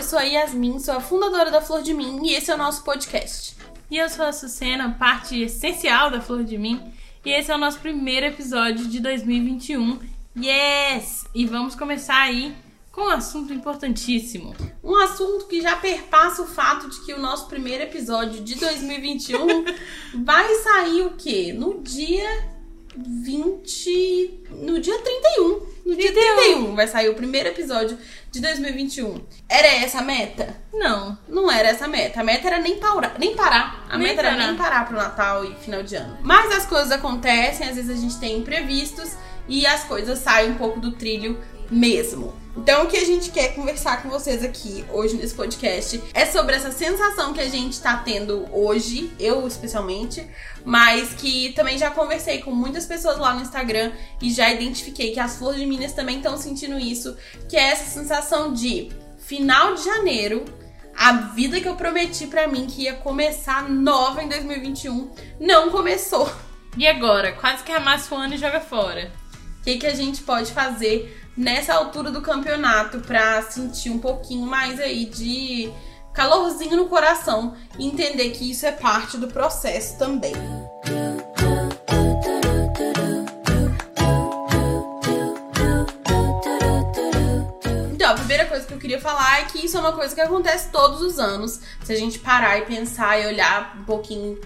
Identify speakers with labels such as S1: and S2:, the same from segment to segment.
S1: eu sou a Yasmin, sou a fundadora da Flor de Mim e esse é o nosso podcast.
S2: E eu sou a Sucena, parte essencial da Flor de Mim, e esse é o nosso primeiro episódio de 2021. Yes! E vamos começar aí com um assunto importantíssimo.
S1: Um assunto que já perpassa o fato de que o nosso primeiro episódio de 2021 vai sair o quê? No dia 20. No dia 31. No dia 31 vai sair o primeiro episódio de 2021. Era essa a meta?
S2: Não.
S1: Não era essa a meta. A meta era nem parar. Nem parar. A
S2: Nem
S1: meta era nem parar pro Natal e final de ano. Mas as coisas acontecem, às vezes a gente tem imprevistos e as coisas saem um pouco do trilho mesmo. Então, o que a gente quer conversar com vocês aqui hoje nesse podcast é sobre essa sensação que a gente tá tendo hoje, eu especialmente, mas que também já conversei com muitas pessoas lá no Instagram e já identifiquei que as flores de Minas também estão sentindo isso, que é essa sensação de final de janeiro, a vida que eu prometi pra mim que ia começar nova em 2021 não começou.
S2: E agora? Quase que amassa o ano e joga fora.
S1: O que, que a gente pode fazer nessa altura do campeonato pra sentir um pouquinho mais aí de calorzinho no coração e entender que isso é parte do processo também. Então, a primeira coisa que eu queria falar é que isso é uma coisa que acontece todos os anos. Se a gente parar e pensar e olhar um pouquinho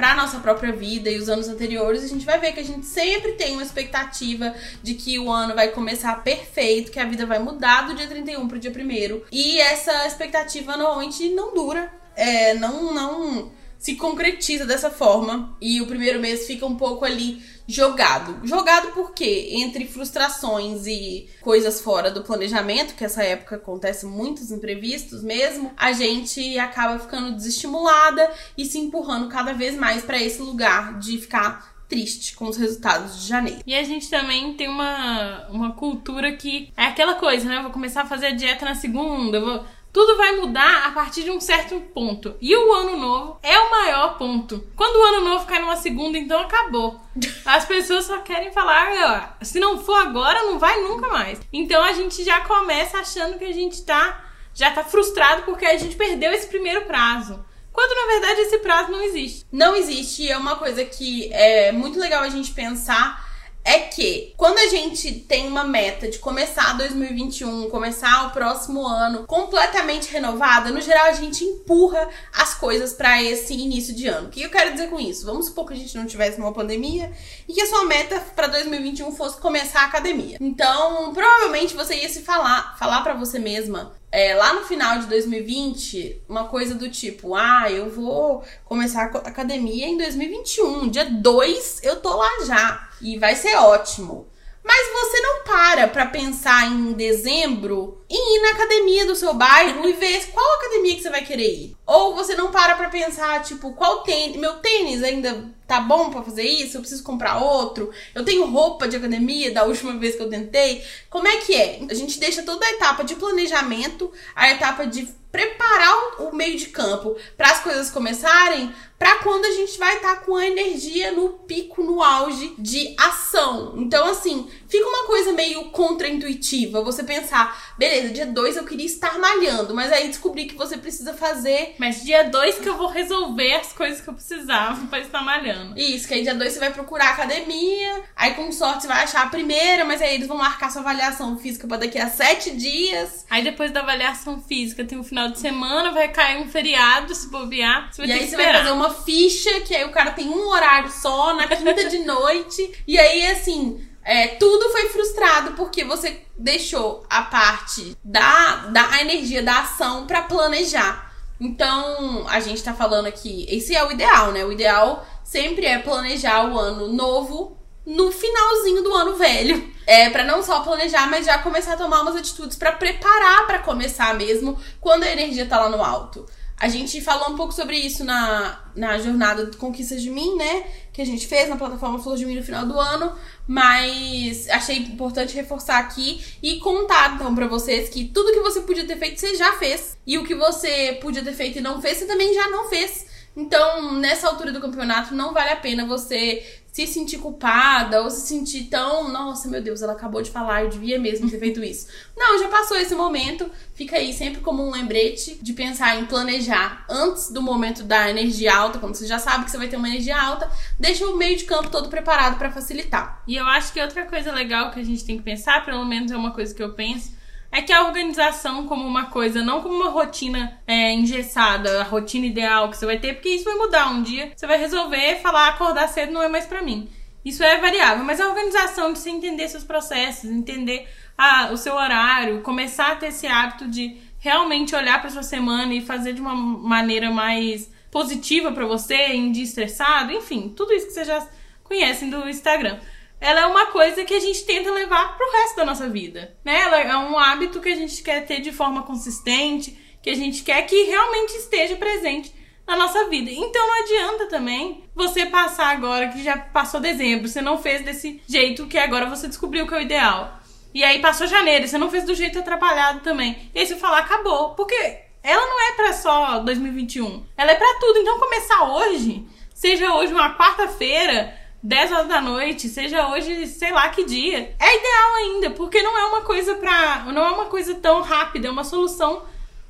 S1: pra nossa própria vida e os anos anteriores, a gente vai ver que a gente sempre tem uma expectativa de que o ano vai começar perfeito, que a vida vai mudar do dia 31 pro dia 1 E essa expectativa normalmente não dura. É, não, não se concretiza dessa forma. E o primeiro mês fica um pouco ali jogado. Jogado por quê? Entre frustrações e coisas fora do planejamento, que essa época acontece muitos imprevistos mesmo, a gente acaba ficando desestimulada e se empurrando cada vez mais pra esse lugar de ficar triste com os resultados de janeiro.
S2: E a gente também tem uma, uma cultura que é aquela coisa, né? Eu vou começar a fazer a dieta na segunda, eu vou. Tudo vai mudar a partir de um certo ponto. E o ano novo é o maior ponto. Quando o ano novo cai numa segunda, então acabou. As pessoas só querem falar, se não for agora, não vai nunca mais. Então a gente já começa achando que a gente tá já tá frustrado porque a gente perdeu esse primeiro prazo. Quando na verdade esse prazo não existe.
S1: Não existe, e é uma coisa que é muito legal a gente pensar é que quando a gente tem uma meta de começar 2021, começar o próximo ano completamente renovada, no geral a gente empurra as coisas pra esse início de ano. O que eu quero dizer com isso? Vamos supor que a gente não tivesse uma pandemia e que a sua meta pra 2021 fosse começar a academia. Então, provavelmente você ia se falar, falar para você mesma é, lá no final de 2020, uma coisa do tipo, ah, eu vou começar a academia em 2021, dia 2 eu tô lá já e vai ser ótimo. Mas você não para pra pensar em dezembro e ir na academia do seu bairro e ver qual academia que você vai querer ir. Ou você não para pra pensar, tipo, qual tênis, meu tênis ainda tá bom pra fazer isso? Eu preciso comprar outro? Eu tenho roupa de academia da última vez que eu tentei? Como é que é? A gente deixa toda a etapa de planejamento, a etapa de preparar o meio de campo para as coisas começarem, para quando a gente vai estar com a energia no pico, no auge de ação. Então, assim, fica uma coisa meio contraintuitiva você pensar, beleza, dia 2 eu queria estar malhando, mas aí descobri que você precisa fazer
S2: Mas dia 2 que eu vou resolver as coisas que eu precisava pra estar malhando.
S1: isso, que aí dia 2 você vai procurar academia, aí com sorte você vai achar a primeira, mas aí eles vão marcar sua avaliação física para daqui a sete dias.
S2: Aí depois da avaliação física tem o final de semana, vai cair um feriado, se bobear. Você vai
S1: E aí você vai fazer uma ficha, que aí o cara tem um horário só, na quinta de noite. E aí, assim, é, tudo foi frustrado porque você deixou a parte da, da energia da ação pra planejar. Então, a gente tá falando aqui, esse é o ideal, né? O ideal sempre é planejar o ano novo no finalzinho do ano velho. É para não só planejar, mas já começar a tomar umas atitudes pra preparar pra começar mesmo quando a energia tá lá no alto. A gente falou um pouco sobre isso na, na jornada de Conquistas de Mim, né? Que a gente fez na plataforma Flor de Mim no final do ano. Mas achei importante reforçar aqui e contar então pra vocês que tudo que você podia ter feito, você já fez. E o que você podia ter feito e não fez, você também já não fez. Então, nessa altura do campeonato, não vale a pena você se sentir culpada ou se sentir tão, nossa, meu Deus, ela acabou de falar, eu devia mesmo ter feito isso. Não, já passou esse momento, fica aí sempre como um lembrete de pensar em planejar antes do momento da energia alta, quando você já sabe que você vai ter uma energia alta, deixa o meio de campo todo preparado para facilitar.
S2: E eu acho que outra coisa legal que a gente tem que pensar, pelo menos é uma coisa que eu penso, é que a organização como uma coisa, não como uma rotina é, engessada, a rotina ideal que você vai ter, porque isso vai mudar um dia. Você vai resolver falar acordar cedo não é mais para mim. Isso é variável, mas a organização de você entender seus processos, entender a, o seu horário, começar a ter esse hábito de realmente olhar para sua semana e fazer de uma maneira mais positiva para você, em dia estressado, enfim, tudo isso que vocês já conhecem do Instagram ela é uma coisa que a gente tenta levar pro resto da nossa vida, né? Ela é um hábito que a gente quer ter de forma consistente, que a gente quer que realmente esteja presente na nossa vida. Então não adianta também você passar agora que já passou dezembro, você não fez desse jeito que agora você descobriu que é o ideal. E aí passou janeiro, você não fez do jeito atrapalhado também. E aí você falar acabou, porque ela não é para só 2021, ela é para tudo. Então começar hoje, seja hoje uma quarta-feira, 10 horas da noite, seja hoje, sei lá que dia. É ideal ainda, porque não é uma coisa pra. não é uma coisa tão rápida, é uma solução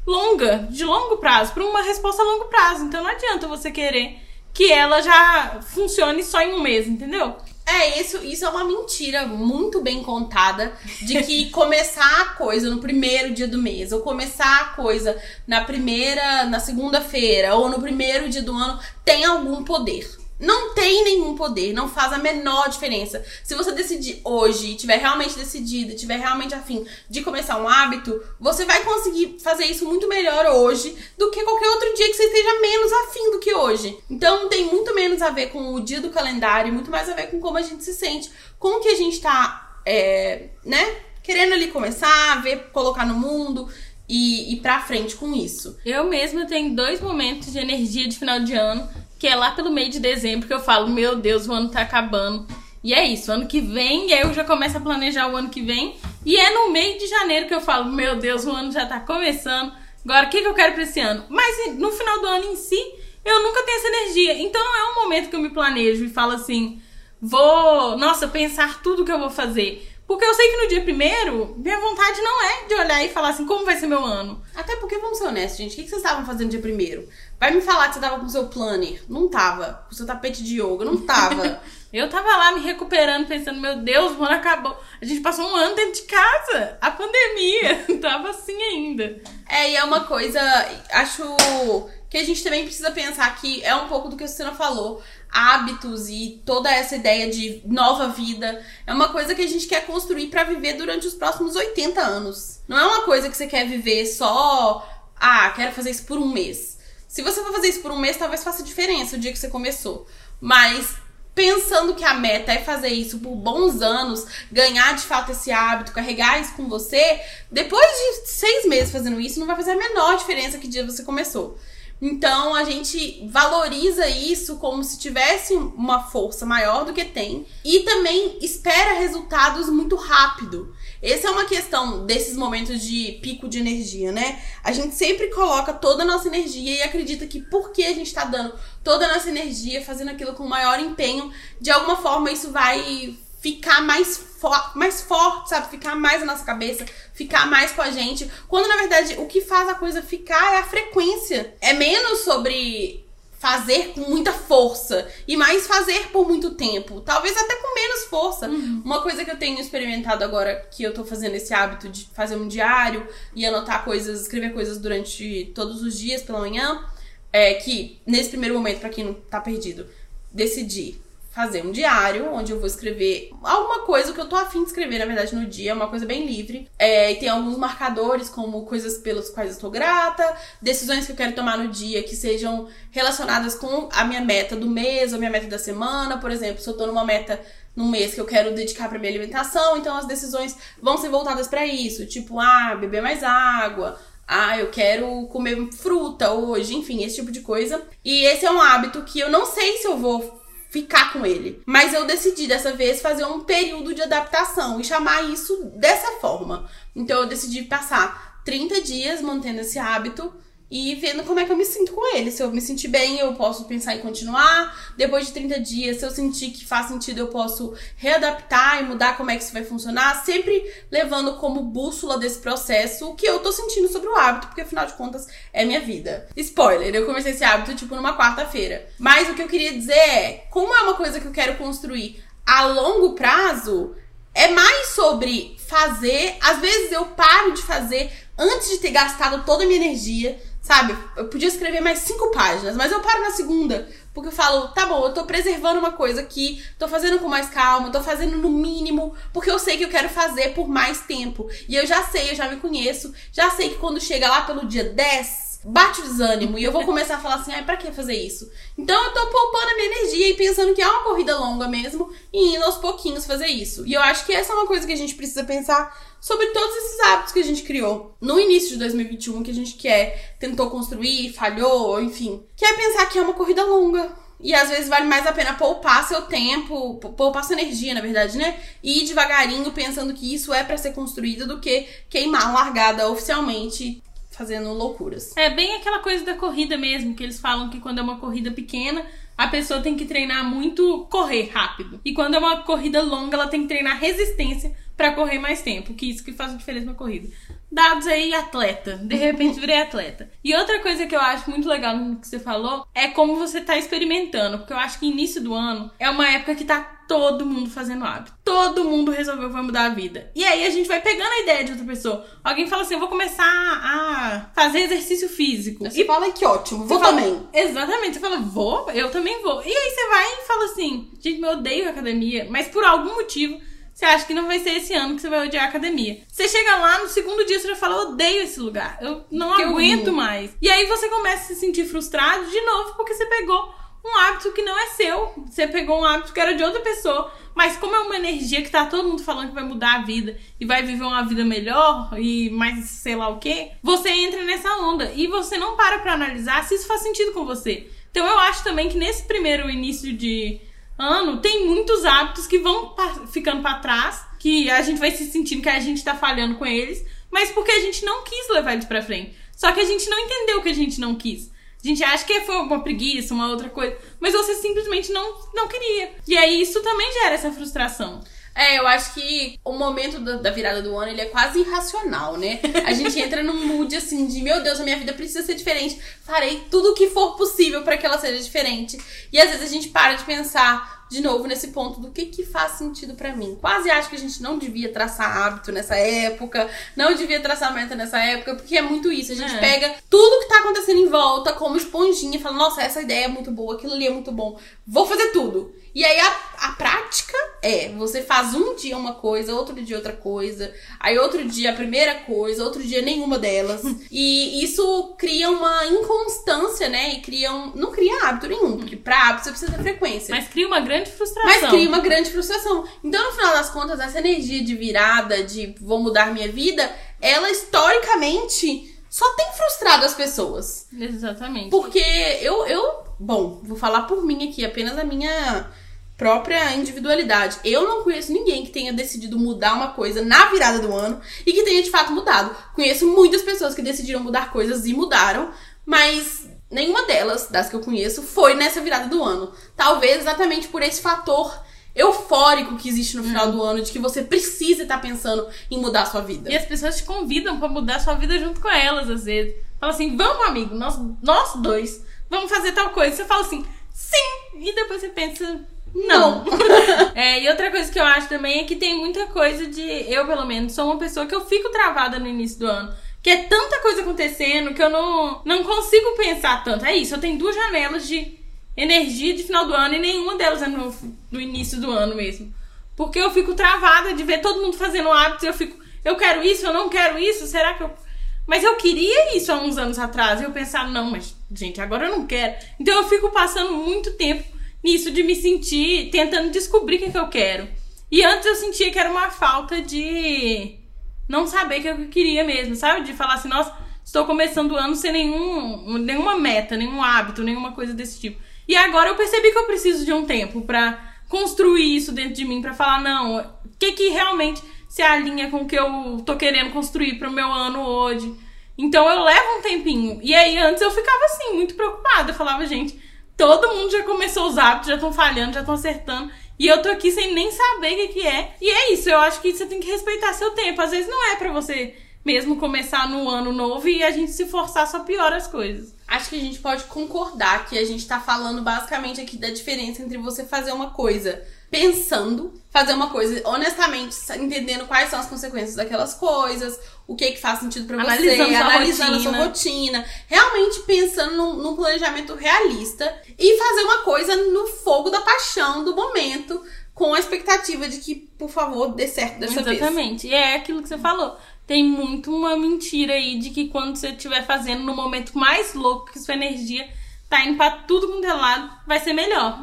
S2: longa, de longo prazo, para uma resposta a longo prazo. Então não adianta você querer que ela já funcione só em um mês, entendeu?
S1: É, isso, isso é uma mentira muito bem contada de que começar a coisa no primeiro dia do mês, ou começar a coisa na primeira, na segunda-feira, ou no primeiro dia do ano tem algum poder não tem nenhum poder, não faz a menor diferença. Se você decidir hoje, tiver realmente decidido, tiver realmente afim de começar um hábito, você vai conseguir fazer isso muito melhor hoje do que qualquer outro dia que você esteja menos afim do que hoje. Então tem muito menos a ver com o dia do calendário, muito mais a ver com como a gente se sente, com o que a gente tá, é, né, querendo ali começar, ver, colocar no mundo e ir pra frente com isso.
S2: Eu mesma tenho dois momentos de energia de final de ano que é lá pelo meio de dezembro que eu falo, meu Deus, o ano tá acabando. E é isso, ano que vem, eu já começo a planejar o ano que vem. E é no meio de janeiro que eu falo, meu Deus, o ano já tá começando. Agora, o que, que eu quero pra esse ano? Mas no final do ano em si, eu nunca tenho essa energia. Então não é um momento que eu me planejo e falo assim, vou, nossa, pensar tudo que eu vou fazer. Porque eu sei que no dia primeiro, minha vontade não é de olhar e falar assim, como vai ser meu ano.
S1: Até porque, vamos ser honestos, gente, o que vocês estavam fazendo no dia primeiro? Vai me falar que você tava com o seu planner. Não tava. Com o seu tapete de yoga. Não tava.
S2: eu tava lá me recuperando, pensando, meu Deus, o ano acabou. A gente passou um ano dentro de casa. A pandemia. tava assim ainda.
S1: É, e é uma coisa. Acho que a gente também precisa pensar que é um pouco do que a Cristina falou hábitos e toda essa ideia de nova vida é uma coisa que a gente quer construir para viver durante os próximos 80 anos. Não é uma coisa que você quer viver só, ah, quero fazer isso por um mês. Se você for fazer isso por um mês, talvez faça diferença o dia que você começou. Mas pensando que a meta é fazer isso por bons anos, ganhar de fato esse hábito, carregar isso com você, depois de seis meses fazendo isso, não vai fazer a menor diferença que dia você começou. Então a gente valoriza isso como se tivesse uma força maior do que tem e também espera resultados muito rápido. Essa é uma questão desses momentos de pico de energia, né? A gente sempre coloca toda a nossa energia e acredita que porque a gente tá dando toda a nossa energia, fazendo aquilo com maior empenho, de alguma forma isso vai ficar mais, fo mais forte, sabe? Ficar mais na nossa cabeça, ficar mais com a gente. Quando na verdade o que faz a coisa ficar é a frequência. É menos sobre fazer com muita força e mais fazer por muito tempo. Talvez até com menos força. Uhum. Uma coisa que eu tenho experimentado agora que eu tô fazendo esse hábito de fazer um diário e anotar coisas, escrever coisas durante todos os dias pela manhã, é que nesse primeiro momento para quem não tá perdido, decidi fazer um diário onde eu vou escrever alguma coisa que eu tô afim de escrever, na verdade, no dia, uma coisa bem livre. É, e tem alguns marcadores, como coisas pelas quais eu tô grata, decisões que eu quero tomar no dia que sejam relacionadas com a minha meta do mês ou a minha meta da semana. Por exemplo, se eu tô numa meta no mês que eu quero dedicar para minha alimentação, então as decisões vão ser voltadas para isso, tipo, ah, beber mais água, ah, eu quero comer fruta hoje, enfim, esse tipo de coisa. E esse é um hábito que eu não sei se eu vou ficar com ele. Mas eu decidi dessa vez fazer um período de adaptação e chamar isso dessa forma. Então eu decidi passar 30 dias mantendo esse hábito e vendo como é que eu me sinto com ele. Se eu me sentir bem, eu posso pensar em continuar. Depois de 30 dias, se eu sentir que faz sentido, eu posso readaptar e mudar como é que isso vai funcionar, sempre levando como bússola desse processo o que eu tô sentindo sobre o hábito, porque afinal de contas é minha vida. Spoiler, eu comecei esse hábito tipo numa quarta-feira. Mas o que eu queria dizer é, como é uma coisa que eu quero construir a longo prazo, é mais sobre fazer. Às vezes eu paro de fazer antes de ter gastado toda a minha energia, sabe? Eu podia escrever mais cinco páginas, mas eu paro na segunda. Porque eu falo, tá bom, eu tô preservando uma coisa aqui, tô fazendo com mais calma, tô fazendo no mínimo, porque eu sei que eu quero fazer por mais tempo. E eu já sei, eu já me conheço, já sei que quando chega lá pelo dia 10, bate o desânimo e eu vou começar a falar assim, ai, pra que fazer isso? Então eu tô poupando a minha energia e pensando que é uma corrida longa mesmo e indo aos pouquinhos fazer isso. E eu acho que essa é uma coisa que a gente precisa pensar sobre todos esses hábitos que a gente criou no início de 2021, que a gente quer, tentou construir, falhou, enfim. Que é pensar que é uma corrida longa. E às vezes vale mais a pena poupar seu tempo, poupar sua energia, na verdade, né? E ir devagarinho pensando que isso é para ser construído do que queimar largada oficialmente fazendo loucuras.
S2: É bem aquela coisa da corrida mesmo, que eles falam que quando é uma corrida pequena, a pessoa tem que treinar muito correr rápido. E quando é uma corrida longa, ela tem que treinar resistência para correr mais tempo, que isso que faz a diferença na corrida. Dados aí, atleta. De repente virei atleta. E outra coisa que eu acho muito legal no que você falou é como você tá experimentando. Porque eu acho que início do ano é uma época que tá todo mundo fazendo hábito. Todo mundo resolveu vai mudar a vida. E aí a gente vai pegando a ideia de outra pessoa. Alguém fala assim: eu vou começar a fazer exercício físico.
S1: Você
S2: e
S1: fala que ótimo, vou
S2: fala,
S1: também.
S2: Exatamente. Você fala, vou, eu também vou. E aí você vai e fala assim: gente, eu odeio academia, mas por algum motivo você acha que não vai ser esse ano que você vai odiar a academia. Você chega lá, no segundo dia você já fala, odeio esse lugar. Eu não que aguento eu mais. E aí você começa a se sentir frustrado de novo porque você pegou um hábito que não é seu. Você pegou um hábito que era de outra pessoa. Mas como é uma energia que tá todo mundo falando que vai mudar a vida e vai viver uma vida melhor e mais sei lá o que, você entra nessa onda e você não para pra analisar se isso faz sentido com você. Então eu acho também que nesse primeiro início de ano, tem muitos hábitos que vão ficando para trás, que a gente vai se sentindo que a gente tá falhando com eles, mas porque a gente não quis levar eles pra frente. Só que a gente não entendeu que a gente não quis. A gente acha que foi uma preguiça, uma outra coisa, mas você simplesmente não, não queria. E aí isso também gera essa frustração.
S1: É, eu acho que o momento da, virada do ano ele é quase irracional, né? A gente entra num mood assim de meu Deus, a minha vida precisa ser diferente. Farei tudo o que for possível para que ela seja diferente. E às vezes a gente para de pensar de novo nesse ponto do que que faz sentido para mim. Quase acho que a gente não devia traçar hábito nessa época, não devia traçar meta nessa época, porque é muito isso. A gente é. pega tudo que tá acontecendo em volta como esponjinha fala: "Nossa, essa ideia é muito boa, aquilo ali é muito bom. Vou fazer tudo". E aí a, a prática é, você faz um dia uma coisa, outro dia outra coisa, aí outro dia a primeira coisa, outro dia nenhuma delas. e isso cria uma inconstância, né? E cria um. Não cria hábito nenhum, porque pra hábito você precisa ter frequência.
S2: Mas cria uma grande frustração.
S1: Mas cria uma grande frustração. Então, no final das contas, essa energia de virada, de vou mudar minha vida, ela historicamente só tem frustrado as pessoas.
S2: Exatamente.
S1: Porque eu, eu, bom, vou falar por mim aqui, apenas a minha própria individualidade. Eu não conheço ninguém que tenha decidido mudar uma coisa na virada do ano e que tenha de fato mudado. Conheço muitas pessoas que decidiram mudar coisas e mudaram, mas nenhuma delas, das que eu conheço, foi nessa virada do ano. Talvez exatamente por esse fator eufórico que existe no final hum. do ano de que você precisa estar pensando em mudar a sua vida.
S2: E as pessoas te convidam para mudar a sua vida junto com elas, às vezes. Fala assim, vamos, amigo, nós, nós dois, vamos fazer tal coisa. Você fala assim, sim! E depois você pensa, não. é, e outra coisa que eu acho também é que tem muita coisa de. Eu, pelo menos, sou uma pessoa que eu fico travada no início do ano. Que é tanta coisa acontecendo que eu não, não consigo pensar tanto. É isso, eu tenho duas janelas de energia de final do ano e nenhuma delas é no, no início do ano mesmo. Porque eu fico travada de ver todo mundo fazendo hábitos e eu fico, eu quero isso, eu não quero isso, será que eu. Mas eu queria isso há uns anos atrás. E eu pensava, não, mas, gente, agora eu não quero. Então eu fico passando muito tempo nisso de me sentir tentando descobrir o que, é que eu quero. E antes eu sentia que era uma falta de não saber o que eu queria mesmo, sabe? De falar assim, nossa, estou começando o ano sem nenhum, nenhuma meta, nenhum hábito, nenhuma coisa desse tipo. E agora eu percebi que eu preciso de um tempo para construir isso dentro de mim, para falar, não, o que que realmente se alinha com o que eu tô querendo construir pro meu ano hoje. Então eu levo um tempinho. E aí antes eu ficava assim, muito preocupada. Eu falava, gente, todo mundo já começou os hábitos, já estão falhando, já estão acertando. E eu tô aqui sem nem saber o que, que é. E é isso, eu acho que você tem que respeitar seu tempo. Às vezes não é para você mesmo começar no ano novo e a gente se forçar só piora as coisas.
S1: Acho que a gente pode concordar que a gente tá falando basicamente aqui da diferença entre você fazer uma coisa pensando, fazer uma coisa honestamente, entendendo quais são as consequências daquelas coisas, o que que faz sentido para você, analisando a sua rotina, realmente pensando num, num, planejamento realista e fazer uma coisa no fogo da paixão do momento, com a expectativa de que, por favor, dê certo dessa
S2: Exatamente.
S1: vez.
S2: Exatamente. E é aquilo que você falou tem muito uma mentira aí de que quando você estiver fazendo no momento mais louco que sua energia tá indo pra tudo quanto é lado, vai ser melhor.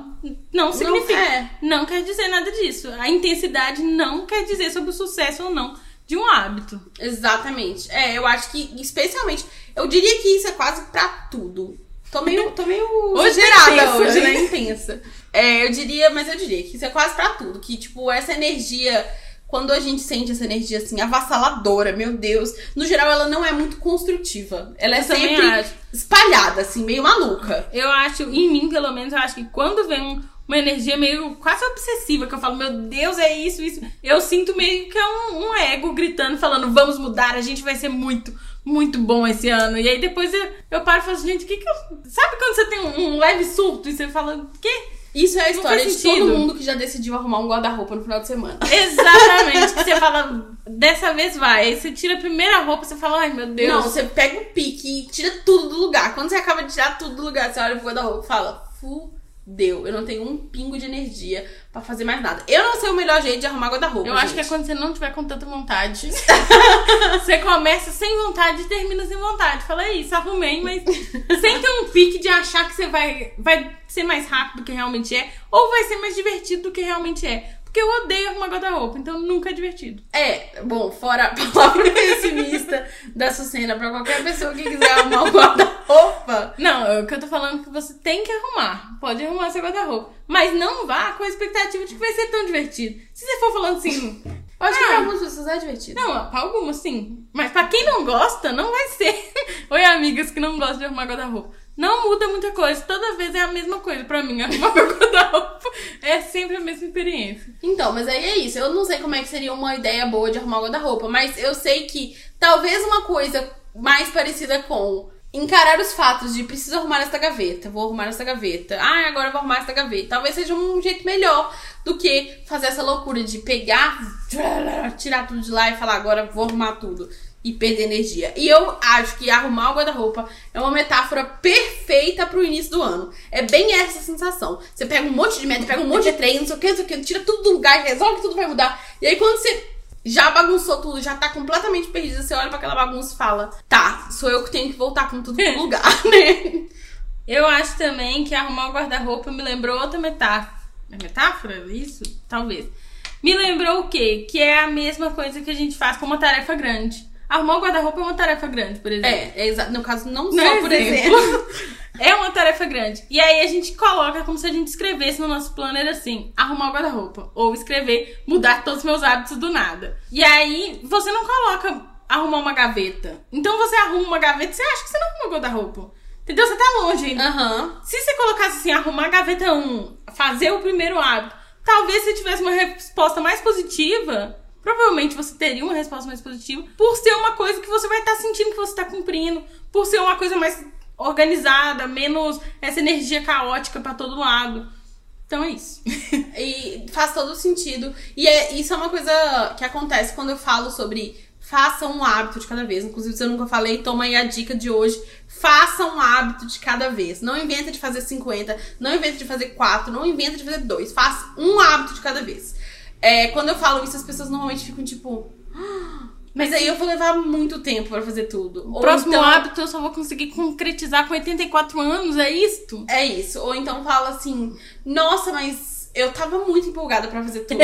S2: Não significa. Não, é. não quer dizer nada disso. A intensidade não quer dizer sobre o sucesso ou não de um hábito.
S1: Exatamente. É, eu acho que, especialmente, eu diria que isso é quase pra tudo. Tô meio, tô meio hoje exagerada hoje, né? Intensa. É, eu diria, mas eu diria que isso é quase pra tudo. Que, tipo, essa energia quando a gente sente essa energia assim avassaladora, meu Deus, no geral ela não é muito construtiva. Ela é eu sempre espalhada, assim, meio maluca.
S2: Eu acho, em mim pelo menos, eu acho que quando vem um, uma energia meio quase obsessiva, que eu falo, meu Deus, é isso, isso, eu sinto meio que é um, um ego gritando, falando, vamos mudar, a gente vai ser muito, muito bom esse ano. E aí depois eu, eu paro e falo, gente, o que que eu. Sabe quando você tem um, um leve surto e você fala, o quê?
S1: Isso é a história de todo mundo que já decidiu arrumar um guarda-roupa no final de semana.
S2: Exatamente. que você fala, dessa vez vai. Aí você tira a primeira roupa, você fala, ai meu Deus.
S1: Não, você pega o pique e tira tudo do lugar. Quando você acaba de tirar tudo do lugar, você olha pro guarda-roupa e fala, fu deu. Eu não tenho um pingo de energia para fazer mais nada. Eu não sei o melhor jeito de arrumar guarda-roupa.
S2: Eu
S1: gente.
S2: acho que é quando você não tiver com tanta vontade. você começa sem vontade e termina sem vontade. Fala isso, arrumei, mas sem ter um pique de achar que você vai, vai ser mais rápido do que realmente é, ou vai ser mais divertido do que realmente é. Porque eu odeio arrumar guarda-roupa, então nunca é divertido.
S1: É, bom, fora a palavra pessimista da Sucena pra qualquer pessoa que quiser arrumar um guarda-roupa.
S2: Não, é o que eu tô falando é que você tem que arrumar. Pode arrumar seu guarda-roupa. Mas não vá com a expectativa de que vai ser tão divertido. Se você for falando assim.
S1: Eu acho ah, que pra algumas pessoas é divertido.
S2: Não, pra algumas sim. Mas pra quem não gosta, não vai ser. Oi, amigas que não gostam de arrumar guarda-roupa. Não muda muita coisa. Toda vez é a mesma coisa pra mim. Arrumar meu guarda-roupa é sempre a mesma experiência.
S1: Então, mas aí é isso. Eu não sei como é que seria uma ideia boa de arrumar o guarda-roupa, mas eu sei que talvez uma coisa mais parecida com encarar os fatos de preciso arrumar esta gaveta, vou arrumar esta gaveta, ah, agora vou arrumar esta gaveta. Talvez seja um jeito melhor do que fazer essa loucura de pegar, tirar tudo de lá e falar agora vou arrumar tudo e perder energia. E eu acho que arrumar o guarda-roupa é uma metáfora perfeita pro início do ano. É bem essa sensação. Você pega um monte de meta, pega um monte de treino, não sei o que, não sei o que, tira tudo do lugar, resolve que tudo vai mudar. E aí quando você já bagunçou tudo, já tá completamente perdida, você olha para aquela bagunça e fala: "Tá, sou eu que tenho que voltar com tudo pro lugar", né?
S2: Eu acho também que arrumar o guarda-roupa me lembrou outra metáfora. É metáfora? Isso? Talvez. Me lembrou o quê? Que é a mesma coisa que a gente faz com uma tarefa grande. Arrumar o guarda-roupa é uma tarefa grande, por exemplo.
S1: É, é exato. No caso, não, não só, por exemplo. exemplo.
S2: é uma tarefa grande. E aí a gente coloca como se a gente escrevesse no nosso planner assim: arrumar o guarda-roupa. Ou escrever, mudar todos os meus hábitos do nada. E aí você não coloca arrumar uma gaveta. Então você arruma uma gaveta, você acha que você não arrumou o guarda-roupa. Entendeu? Você tá longe ainda.
S1: Uhum.
S2: Se você colocasse assim, arrumar a gaveta 1, fazer o primeiro hábito, talvez você tivesse uma resposta mais positiva provavelmente você teria uma resposta mais positiva por ser uma coisa que você vai estar tá sentindo que você está cumprindo, por ser uma coisa mais organizada, menos essa energia caótica para todo lado. Então é isso.
S1: e faz todo sentido. E é, isso é uma coisa que acontece quando eu falo sobre faça um hábito de cada vez. Inclusive, se eu nunca falei, toma aí a dica de hoje. Faça um hábito de cada vez. Não inventa de fazer 50, não inventa de fazer 4, não inventa de fazer 2. Faça um hábito de cada vez. É, quando eu falo isso, as pessoas normalmente ficam tipo. Ah, mas aí eu vou levar muito tempo para fazer tudo.
S2: O próximo então, hábito eu só vou conseguir concretizar com 84 anos, é isto?
S1: É isso. Ou então fala assim: Nossa, mas eu tava muito empolgada para fazer tudo.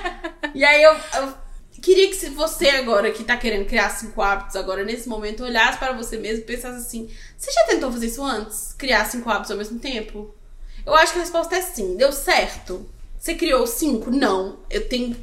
S1: e aí eu, eu queria que se você agora que tá querendo criar cinco hábitos agora nesse momento olhasse para você mesmo e pensasse assim: Você já tentou fazer isso antes? Criar cinco hábitos ao mesmo tempo? Eu acho que a resposta é sim. Deu certo? Você criou cinco? Não. Eu tenho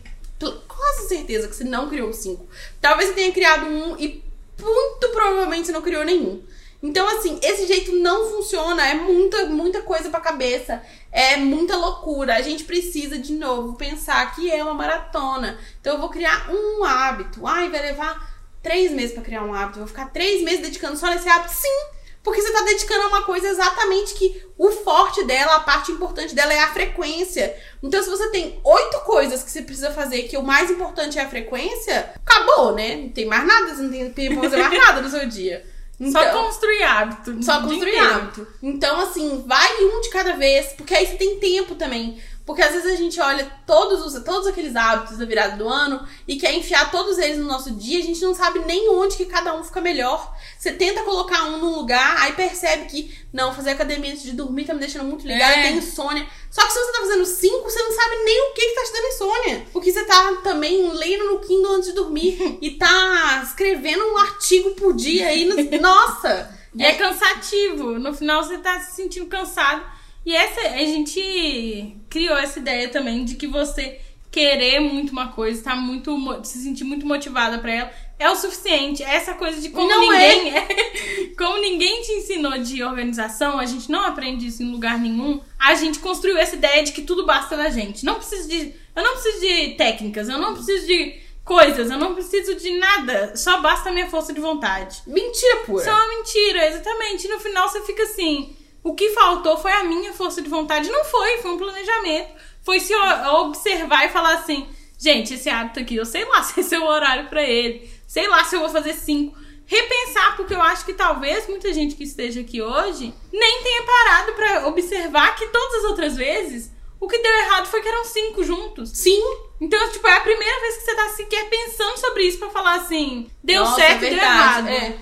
S1: quase certeza que você não criou cinco. Talvez você tenha criado um e muito provavelmente você não criou nenhum. Então, assim, esse jeito não funciona. É muita, muita coisa pra cabeça. É muita loucura. A gente precisa, de novo, pensar que é uma maratona. Então, eu vou criar um hábito. Ai, vai levar três meses pra criar um hábito. Eu vou ficar três meses dedicando só nesse hábito. Sim! Porque você tá dedicando a uma coisa exatamente que o forte dela, a parte importante dela é a frequência. Então, se você tem oito coisas que você precisa fazer, que o mais importante é a frequência, acabou, né? Não tem mais nada, você não tem pra fazer mais nada no seu dia.
S2: Só
S1: Então-
S2: construir hábito.
S1: só construir
S2: inteiro.
S1: hábito. Então, assim, vai um de cada vez, porque aí você tem tempo também. Porque às vezes a gente olha todos, os, todos aqueles hábitos da virada do ano e quer enfiar todos eles no nosso dia, a gente não sabe nem onde que cada um fica melhor. Você tenta colocar um num lugar, aí percebe que, não, fazer academia antes de dormir tá me deixando muito ligada,
S2: É.
S1: tem insônia. Só que se você tá fazendo cinco, você não sabe nem o que, que tá te dando insônia. Porque você tá também lendo no Kindle antes de dormir e tá escrevendo um artigo por dia aí. No... Nossa!
S2: E é cansativo. No final você tá se sentindo cansado. E essa, a gente criou essa ideia também de que você querer muito uma coisa, tá muito, se sentir muito motivada pra ela, é o suficiente. Essa coisa de como
S1: Não
S2: ninguém como ninguém te ensinou de organização, a gente não aprende isso em lugar nenhum. A gente construiu essa ideia de que tudo basta da gente. Não preciso de, eu não preciso de técnicas, eu não preciso de coisas, eu não preciso de nada. Só basta a minha força de vontade.
S1: Mentira pura.
S2: Isso é uma mentira, exatamente. No final você fica assim: o que faltou foi a minha força de vontade. Não foi, foi um planejamento. Foi se observar e falar assim: gente, esse hábito aqui, eu sei lá se esse é o horário pra ele, sei lá se eu vou fazer cinco. Repensar, porque eu acho que talvez muita gente que esteja aqui hoje nem tenha parado pra observar que todas as outras vezes o que deu errado foi que eram cinco juntos.
S1: Sim.
S2: Então, tipo, é a primeira vez que você tá sequer pensando sobre isso pra falar assim: deu
S1: Nossa,
S2: certo,
S1: é
S2: deu errado.
S1: é.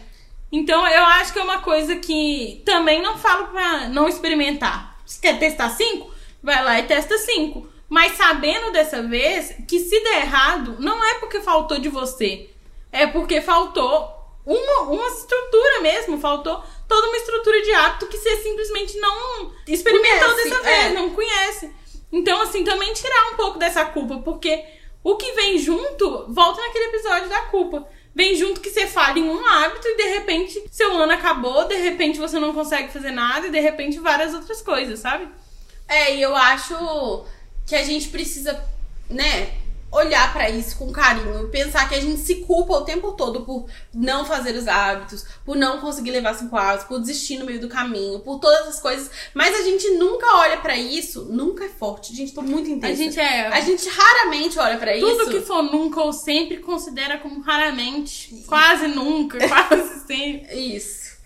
S2: Então eu acho que é uma coisa que também não falo pra não experimentar. Se quer testar cinco, vai lá e testa cinco. Mas sabendo dessa vez que se der errado, não é porque faltou de você. É porque faltou uma, uma estrutura mesmo. Faltou toda uma estrutura de hábito que você simplesmente não experimentou
S1: Conhece,
S2: dessa vez,
S1: é.
S2: não conhece. Então, assim, também tirar um pouco dessa culpa, porque o que vem junto, volta naquele episódio da culpa. Vem junto que você falha em um hábito e de repente seu ano acabou, de repente você não consegue fazer nada e de repente várias outras coisas, sabe?
S1: É, e eu acho que a gente precisa, né, olhar pra isso com carinho pensar que a gente se culpa o tempo todo por não fazer os hábitos, por não conseguir levar cinco hábitos, por desistir no meio do caminho, por todas as coisas, mas a gente nunca olha pra isso, nunca é forte. Gente, tô muito intensa.
S2: A gente é.
S1: A gente raramente olha pra
S2: tudo
S1: isso.
S2: que for nunca ou sempre considera como raramente. Quase nunca, quase sempre.
S1: Isso.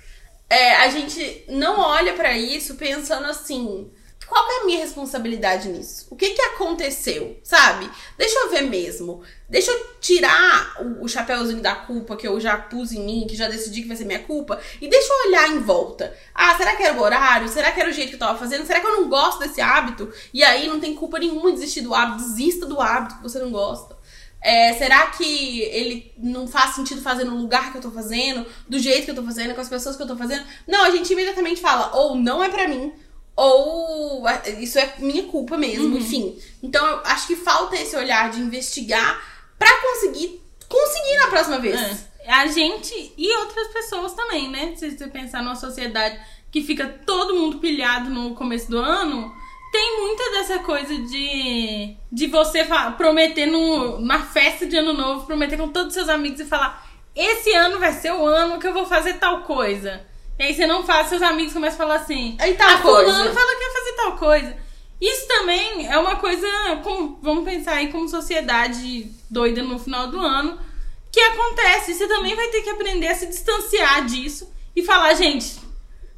S1: É, a gente não olha pra isso pensando assim. Qual é a minha responsabilidade nisso? O que que aconteceu? Sabe? Deixa eu ver mesmo. Deixa eu tirar o, o chapéuzinho da culpa que eu já pus em mim, que já decidi que vai ser minha culpa, e deixa eu olhar em volta. Ah, será que era o horário? Será que era o jeito que eu tava fazendo? Será que eu não gosto desse hábito? E aí não tem culpa nenhuma de desistir do hábito. Desista do hábito que você não gosta. É, será que ele não faz sentido fazer no lugar que eu tô fazendo, do jeito que eu tô fazendo, com as pessoas que eu tô fazendo? Não, a gente imediatamente fala, ou não é pra mim, ou "Ah, isso é minha culpa mesmo, enfim. Então eu acho que falta esse olhar de investigar pra conseguir conseguir na próxima vez.
S2: É. A gente e outras pessoas também, né? Se você pensar numa sociedade que fica todo mundo pilhado no começo do ano, tem muita dessa coisa de, de você prometer no, na festa de ano novo, prometer com todos os seus amigos e falar: esse ano vai ser o ano que eu vou fazer tal coisa. E aí você não faz, seus amigos começam a falar assim:
S1: Aí tal
S2: ah,
S1: coisa."
S2: fulano fala que vai fazer tal coisa. Isso também é uma coisa, como, vamos pensar aí como sociedade doida no final do ano, que acontece. Você também vai ter que aprender a se distanciar disso e falar, gente,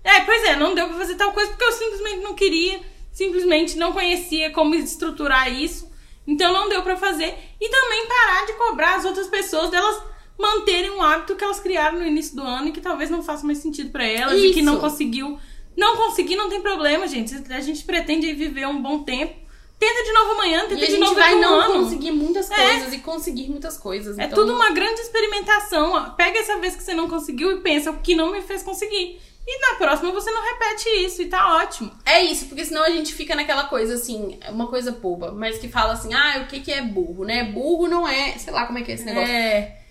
S2: é, pois é, não deu pra fazer tal coisa porque eu simplesmente não queria, simplesmente não conhecia como estruturar isso, então não deu pra fazer. E também parar de cobrar as outras pessoas delas manterem um hábito que elas criaram no início do ano e que talvez não faça mais sentido pra elas e que
S1: Isso.
S2: não conseguiu. Não conseguir não tem problema, gente. A gente pretende viver um bom tempo. Tenta de novo amanhã, tenta
S1: E a
S2: de
S1: gente
S2: novo
S1: vai não
S2: ano.
S1: conseguir muitas
S2: É.
S1: coisas e conseguir muitas coisas.
S2: É
S1: então-
S2: tudo uma grande experimentação. Pega essa vez que você não conseguiu e pensa o que não me fez conseguir. E na próxima você não repete isso e tá ótimo.
S1: É isso, porque senão a gente fica naquela coisa assim, é uma coisa boba, mas que fala assim, ah, o que que é burro, né? Burro não é, sei lá como é que é esse negócio.
S2: É.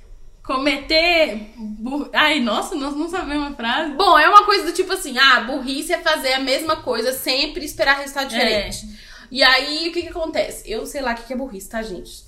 S2: cometer. bur- Ai, nossa, nós não sabemos a frase.
S1: Bom, é uma coisa do tipo assim, ah, burrice é fazer a mesma coisa sempre esperar resultado diferente. E aí, o que que acontece? Eu sei lá o que que é burrice, tá, gente?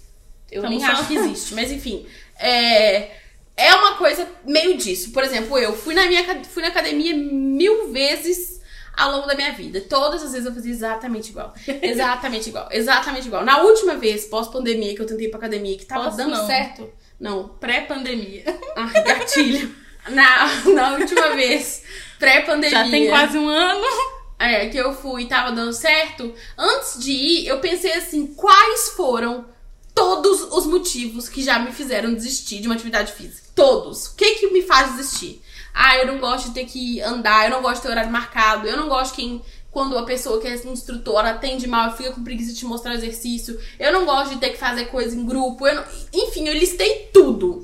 S1: Eu
S2: Estamos
S1: nem
S2: só-
S1: acho que existe, mas enfim. É, é uma coisa meio disso. Por exemplo, eu fui na, minha, fui na academia mil vezes ao longo da minha vida. Todas as vezes eu fazia exatamente igual. Exatamente igual. Exatamente igual. Na última vez, pós-pandemia, que eu tentei ir pra academia, que tava
S2: Pós,
S1: dando
S2: não.
S1: certo. Não,
S2: Pré-pandemia.
S1: ah, gatilho. na, na última vez, pré-pandemia.
S2: Já tem quase um ano.
S1: É, que eu fui e tava dando certo. Antes de ir, eu pensei assim: quais foram todos os motivos que já me fizeram desistir de uma atividade física? Todos. O que que me faz desistir? Ah, eu não gosto de ter que andar, eu não gosto de ter horário marcado, eu não gosto quem. Quando a pessoa que é instrutora atende mal, fica com preguiça de te mostrar exercício. Eu não gosto de ter que fazer coisa em grupo. Eu não- Enfim, eu listei tudo.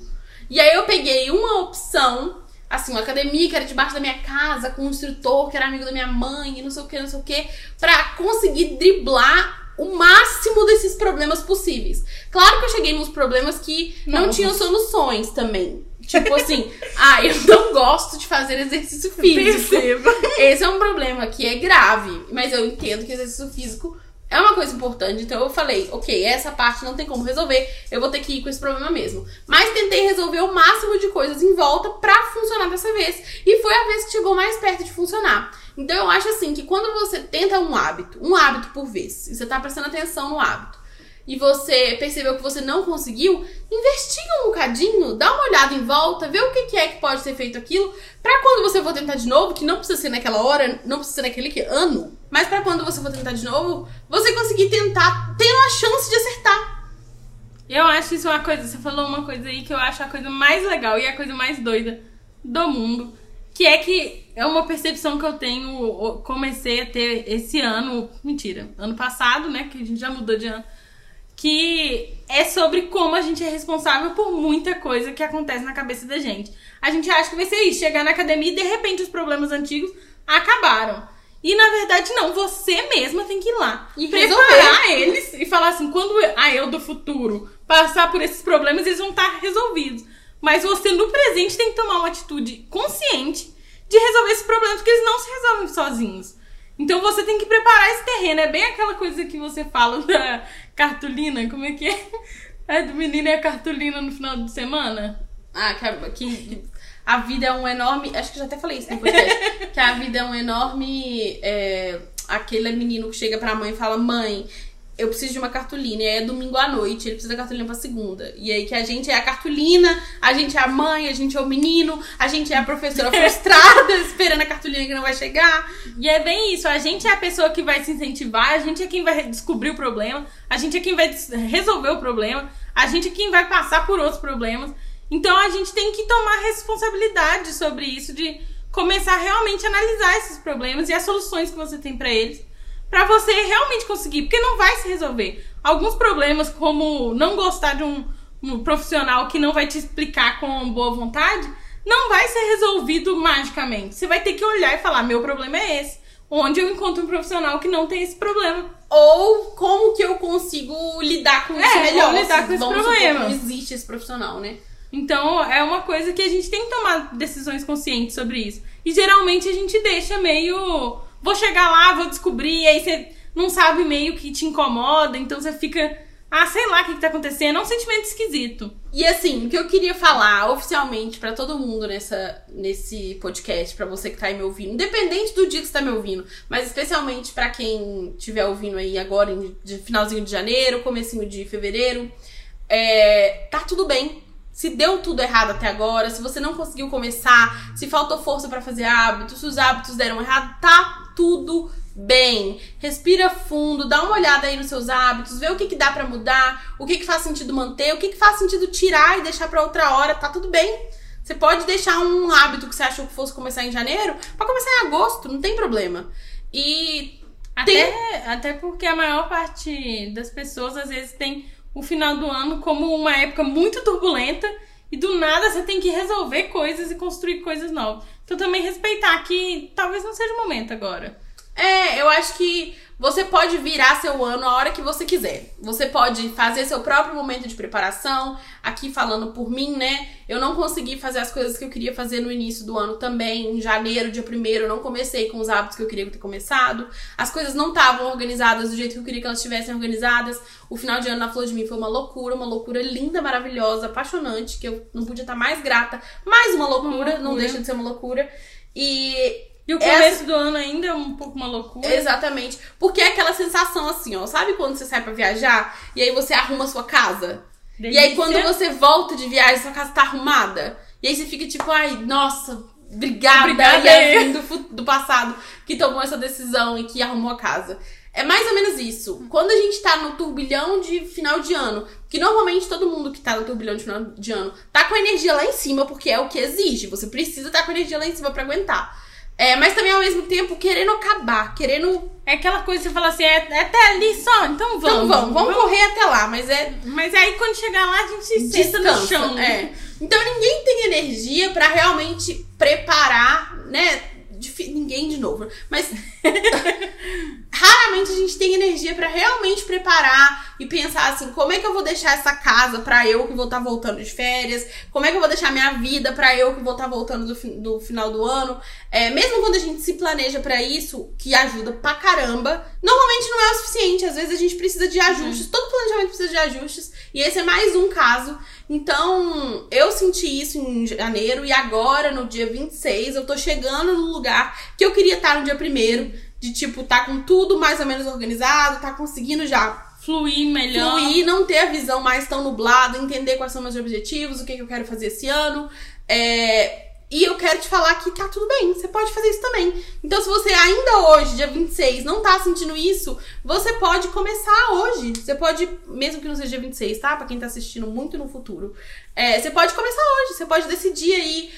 S1: E aí eu peguei uma opção, assim, uma academia que era debaixo da minha casa, com um instrutor que era amigo da minha mãe, e não sei o que, não sei o que, pra conseguir driblar o máximo desses problemas possíveis. Claro que eu cheguei nos problemas que não
S2: Novos.
S1: tinham soluções também. Tipo assim, ah, eu não gosto de fazer exercício físico.
S2: Perceba.
S1: Esse é um problema que é grave, mas eu entendo que exercício físico é uma coisa importante, então eu falei, ok, essa parte não tem como resolver, eu vou ter que ir com esse problema mesmo. Mas tentei resolver o máximo de coisas em volta pra funcionar dessa vez, e foi a vez que chegou mais perto de funcionar. Então eu acho assim que quando você tenta um hábito, um hábito por vez, e você tá prestando atenção no hábito, e você percebeu que você não conseguiu, investiga um bocadinho, dá uma olhada em volta, vê o que é que pode ser feito aquilo, pra quando você for tentar de novo, que não precisa ser naquela hora, não precisa ser naquele que- ano, mas pra quando você for tentar de novo, você conseguir tentar, tendo a chance de acertar.
S2: Eu acho isso uma coisa. Você falou uma coisa aí que eu acho a coisa mais legal e a coisa mais doida do mundo. Que é que é uma percepção que eu tenho. Comecei a ter esse ano. Mentira, ano passado, né? Que a gente já mudou de ano. Que é sobre como a gente é responsável por muita coisa que acontece na cabeça da gente. A gente acha que vai ser isso, chegar na academia e de repente os problemas antigos acabaram. E na verdade não, você mesma tem que ir lá
S1: E
S2: preparar eles e falar assim, quando a eu do futuro passar por esses problemas, eles vão estar resolvidos. Mas você no presente tem que tomar uma atitude consciente de resolver esses problemas, porque eles não se resolvem sozinhos. Então você tem que preparar esse terreno. É bem aquela coisa que você fala da cartolina, como é que é? É do menino e a cartolina no final de semana?
S1: Ah, que a, vida é um enorme. Acho que já até falei isso no podcast. que a vida é um enorme. É, aquele menino que chega pra mãe e fala: Mãe, eu preciso de uma cartolina. E aí é domingo à noite, ele precisa da cartolina pra segunda. E aí que a gente é a cartolina, a gente é a mãe, a gente é o menino, a gente é a professora frustrada, esperando a cartolina que não vai chegar.
S2: E é bem isso, a gente é a pessoa que vai se incentivar, a gente é quem vai descobrir o problema, a gente é quem vai resolver o problema, a gente é quem vai passar por outros problemas. Então a gente tem que tomar responsabilidade sobre isso, de começar a realmente analisar esses problemas e as soluções que você tem pra eles, pra você realmente conseguir, porque não vai se resolver. Alguns problemas, como não gostar de um, um profissional que não vai te explicar com boa vontade, não vai ser resolvido magicamente. Você vai ter que olhar e falar: meu problema é esse. Onde eu encontro um profissional que não tem esse problema.
S1: Ou como que eu consigo lidar com isso
S2: É,
S1: melhor.
S2: como lidar com esse problema.
S1: Não existe esse profissional, né?
S2: Então é uma coisa que a gente tem que tomar decisões conscientes sobre isso. E geralmente a gente deixa meio. Vou chegar lá, vou descobrir, e aí você não sabe meio que te incomoda, então você fica. Ah, sei lá o que, que tá acontecendo. É um sentimento esquisito.
S1: E assim, o que eu queria falar oficialmente pra todo mundo nessa, nesse podcast, pra você que tá aí me ouvindo, independente do dia que você tá me ouvindo, mas especialmente pra quem estiver ouvindo aí agora, em de finalzinho de janeiro, comecinho de fevereiro, é, tá tudo bem. Se deu tudo errado até agora, se você não conseguiu começar, se faltou força pra fazer hábitos, se os hábitos deram errado, tá tudo bem. Respira fundo, dá uma olhada aí nos seus hábitos, vê o que, que dá pra mudar, o que, que faz sentido manter, o que, que faz sentido tirar e deixar pra outra hora, tá tudo bem. Você pode deixar um hábito que você achou que fosse começar em janeiro pra começar em agosto, não tem problema. E
S2: Até, até porque a maior parte das pessoas às vezes tem o final do ano como uma época muito turbulenta e do nada você tem que resolver coisas e construir coisas novas. Então também respeitar que talvez não seja o momento agora.
S1: É, eu acho que você pode virar seu ano a hora que você quiser. Você pode fazer seu próprio momento de preparação. Aqui falando por mim, né? Eu não consegui fazer as coisas que eu queria fazer no início do ano também. Em janeiro, dia primeiro, eu não comecei com os hábitos que eu queria ter começado. As coisas não estavam organizadas do jeito que eu queria que elas estivessem organizadas. O final de ano na Flor de Mim foi uma loucura, uma loucura linda, maravilhosa, apaixonante, que eu não podia estar mais grata. Mais uma loucura, uma loucura. não deixa de ser uma loucura. E
S2: e o começo Essa... do ano ainda é um pouco uma loucura.
S1: Exatamente. Porque é aquela sensação assim, ó. Sabe quando você sai para viajar e aí você arruma a sua casa? Delícia. E aí quando você volta de viagem, sua casa tá arrumada. E aí você fica tipo, ai, nossa, obrigada, obrigada Yasmin do, do passado que tomou essa decisão e que arrumou a casa. É mais ou menos isso. Quando a gente tá no turbilhão de final de ano, que normalmente todo mundo que tá no turbilhão de final de ano tá com a energia lá em cima, porque é o que exige. Você precisa estar tá com a energia lá em cima para aguentar. É, mas também ao mesmo tempo querendo acabar, querendo.
S2: É aquela coisa que você fala assim, é, é até ali só, então vamos. Então
S1: vamos, vamos, correr até lá, mas é.
S2: Mas aí quando chegar lá a gente se senta no chão.
S1: É. Então ninguém tem energia para realmente preparar, né? Ninguém de novo, mas raramente a gente tem energia para realmente preparar e pensar assim, como é que eu vou deixar essa casa para eu que vou estar tá voltando de férias? Como é que eu vou deixar minha vida para eu que vou estar tá voltando do, do, final do ano? É, mesmo quando a gente se planeja para isso, que ajuda pra caramba, normalmente não é o suficiente. Às vezes a gente precisa de ajustes, todo planejamento precisa de ajustes, e esse é mais um caso. Então, eu senti isso em janeiro e agora, no dia 26, eu tô chegando no lugar que eu queria estar no dia primeiro de tipo tá com tudo mais ou menos organizado, tá conseguindo já
S2: fluir melhor.
S1: Fluir, não ter a visão mais tão nublada, entender quais são meus objetivos, o que, que eu quero fazer esse ano. É... E eu quero te falar que tá tudo bem, você pode fazer isso também. Então, se você ainda hoje, dia 26, não tá sentindo isso, você pode começar hoje. Você pode, mesmo que não seja dia 26, tá? Pra quem tá assistindo muito no futuro. É, você pode começar hoje, você pode decidir aí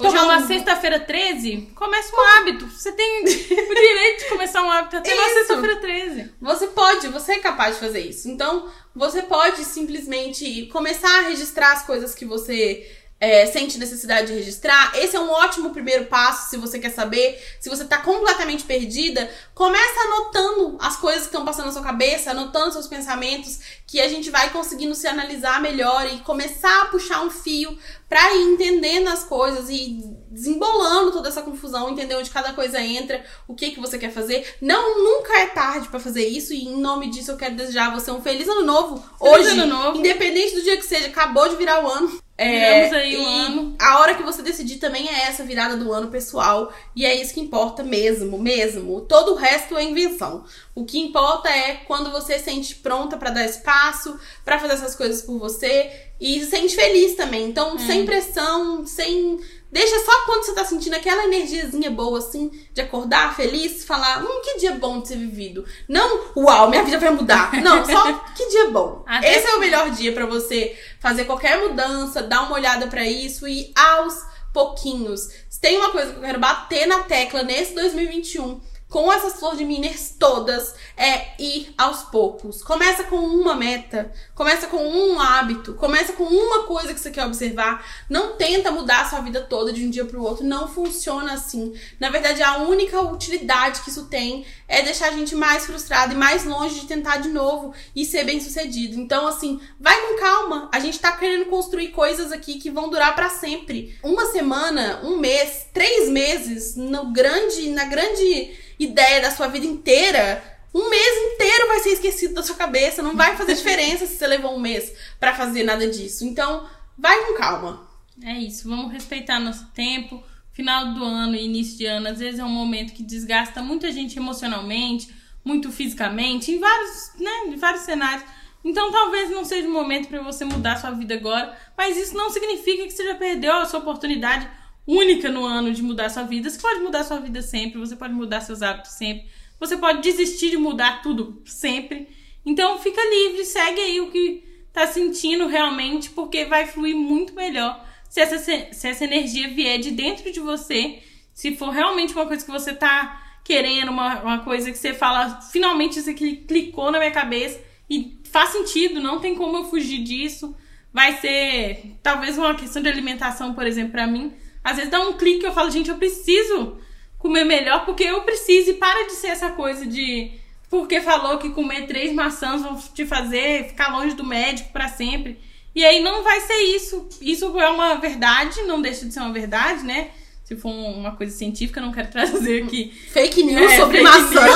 S2: Hoje é uma sexta-feira 13, começa um hábito. Você tem o direito de começar um hábito até na sexta-feira 13.
S1: Você pode, você é capaz de fazer isso. Então, você pode simplesmente começar a registrar as coisas que você é, sente necessidade de registrar, esse é um ótimo primeiro passo se você quer saber. Se você tá completamente perdida, começa anotando as coisas que estão passando na sua cabeça, anotando seus pensamentos, que a gente vai conseguindo se analisar melhor e começar a puxar um fio para ir entendendo as coisas e desembolando toda essa confusão, entender onde cada coisa entra, o que que você quer fazer. Não, nunca é tarde para fazer isso e em nome disso eu quero desejar você um feliz ano novo.
S2: Feliz hoje, ano novo.
S1: independente do dia que seja, acabou de virar o ano.
S2: É, aí o ano.
S1: A hora que você decidir também é essa virada do ano pessoal. E é isso que importa mesmo, mesmo. Todo o resto é invenção. O que importa é quando você se sente pronta para dar espaço, para fazer essas coisas por você e se sente feliz também. Então, é. sem pressão, sem Deixa só quando você tá sentindo aquela energiazinha boa, assim, de acordar feliz, falar, hum, que dia bom de ser vivido. Não, uau, minha vida vai mudar. Não, só que dia bom. Até Esse é o melhor dia para você fazer qualquer mudança, dar uma olhada para isso e aos pouquinhos. Tem uma coisa que eu quero bater na tecla nesse 2021 com essas flores de Minas todas é ir aos poucos. Começa com uma meta, começa com um hábito, começa com uma coisa que você quer observar. Não tenta mudar a sua vida toda de um dia para o outro, não funciona assim. Na verdade, a única utilidade que isso tem é deixar a gente mais frustrado e mais longe de tentar de novo e ser bem-sucedido. Então, assim, vai com calma. A gente tá querendo construir coisas aqui que vão durar para sempre. Uma semana, um mês, três meses no grande, na grande ideia da sua vida inteira, um mês inteiro vai ser esquecido da sua cabeça. Não vai fazer diferença se você levou um mês para fazer nada disso. Então, vai com calma.
S2: É isso, vamos respeitar nosso tempo. Final do ano e início de ano, às vezes é um momento que desgasta muita gente emocionalmente, muito fisicamente, em vários, né, em vários cenários. Então talvez não seja o momento para você mudar sua vida agora, mas isso não significa que você já perdeu a sua oportunidade única no ano de mudar sua vida. Você pode mudar sua vida sempre, você pode mudar seus hábitos sempre, você pode desistir de mudar tudo sempre. Então fica livre, segue aí o que tá sentindo realmente, porque vai fluir muito melhor se essa, se essa energia vier de dentro de você, se for realmente uma coisa que você tá querendo, uma, uma coisa que você fala, finalmente isso aqui clicou na minha cabeça e faz sentido, não tem como eu fugir disso. Vai ser talvez uma questão de alimentação, por exemplo, para mim às vezes dá um clique eu falo, gente, eu preciso comer melhor porque eu preciso. E para de ser essa coisa de porque falou que comer três maçãs vão te fazer ficar longe do médico para sempre. E aí não vai ser isso. Isso é uma verdade, não deixa de ser uma verdade, né? Se for uma coisa científica, não quero trazer aqui.
S1: Fake news
S2: É,
S1: sobre
S2: fake
S1: maçã.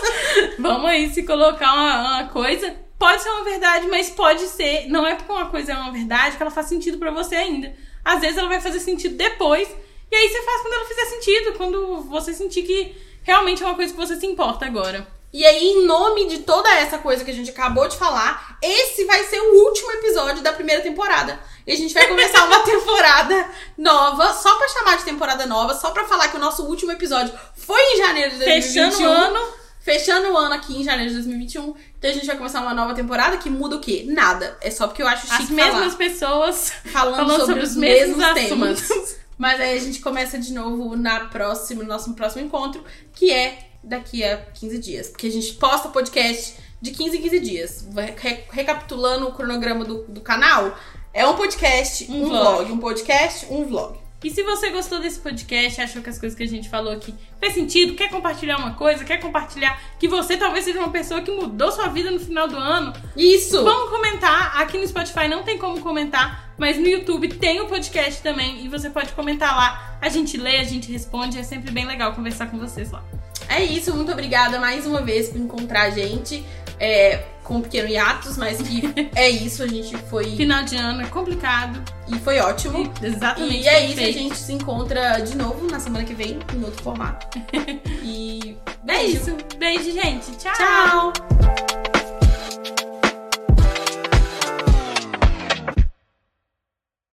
S2: Vamos aí se colocar uma, uma coisa. Pode ser uma verdade, mas pode ser. Não é porque uma coisa é uma verdade que ela faz sentido pra você ainda. Às vezes ela vai fazer sentido depois. E aí você faz quando ela fizer sentido. Quando você sentir que realmente é uma coisa que você se importa agora.
S1: E aí, em nome de toda essa coisa que a gente acabou de falar, esse vai ser o último episódio da primeira temporada. E a gente vai começar uma temporada nova, só pra chamar de temporada nova, só pra falar que o nosso último episódio foi em janeiro de 2021.
S2: Fechando o ano.
S1: Fechando o ano aqui em janeiro de 2021. Então a gente vai começar uma nova temporada que muda o quê? Nada. É só porque eu acho chique
S2: As mesmas
S1: falar.
S2: pessoas
S1: falando,
S2: falando
S1: sobre,
S2: sobre
S1: os
S2: os
S1: mesmos,
S2: mesmos
S1: temas. Mas aí a gente começa de novo na próxima, no nosso próximo encontro, que é daqui a 15 dias. Porque a gente posta podcast de 15 em 15 dias. Re- recapitulando o cronograma do, do canal, é um podcast, um,
S2: Um
S1: vlog.
S2: vlog.
S1: Um podcast, um vlog.
S2: E se você gostou desse podcast, achou que as coisas que a gente falou aqui fez sentido, quer compartilhar uma coisa, quer compartilhar que você talvez seja uma pessoa que mudou sua vida no final do ano,
S1: Isso!
S2: vamos comentar. Aqui no Spotify não tem como comentar, mas no YouTube tem o podcast também e você pode comentar lá. A gente lê, a gente responde, é sempre bem legal conversar com vocês lá.
S1: É isso, muito obrigada mais uma vez por encontrar a gente. É, com um pequeno hiatos, mas que é isso, a gente foi.
S2: Final de ano é complicado.
S1: E foi ótimo.
S2: Exatamente.
S1: E é isso, a gente se encontra de novo na semana que vem, em outro formato. E
S2: É isso. Beijo, gente. Tchau.
S1: Tchau!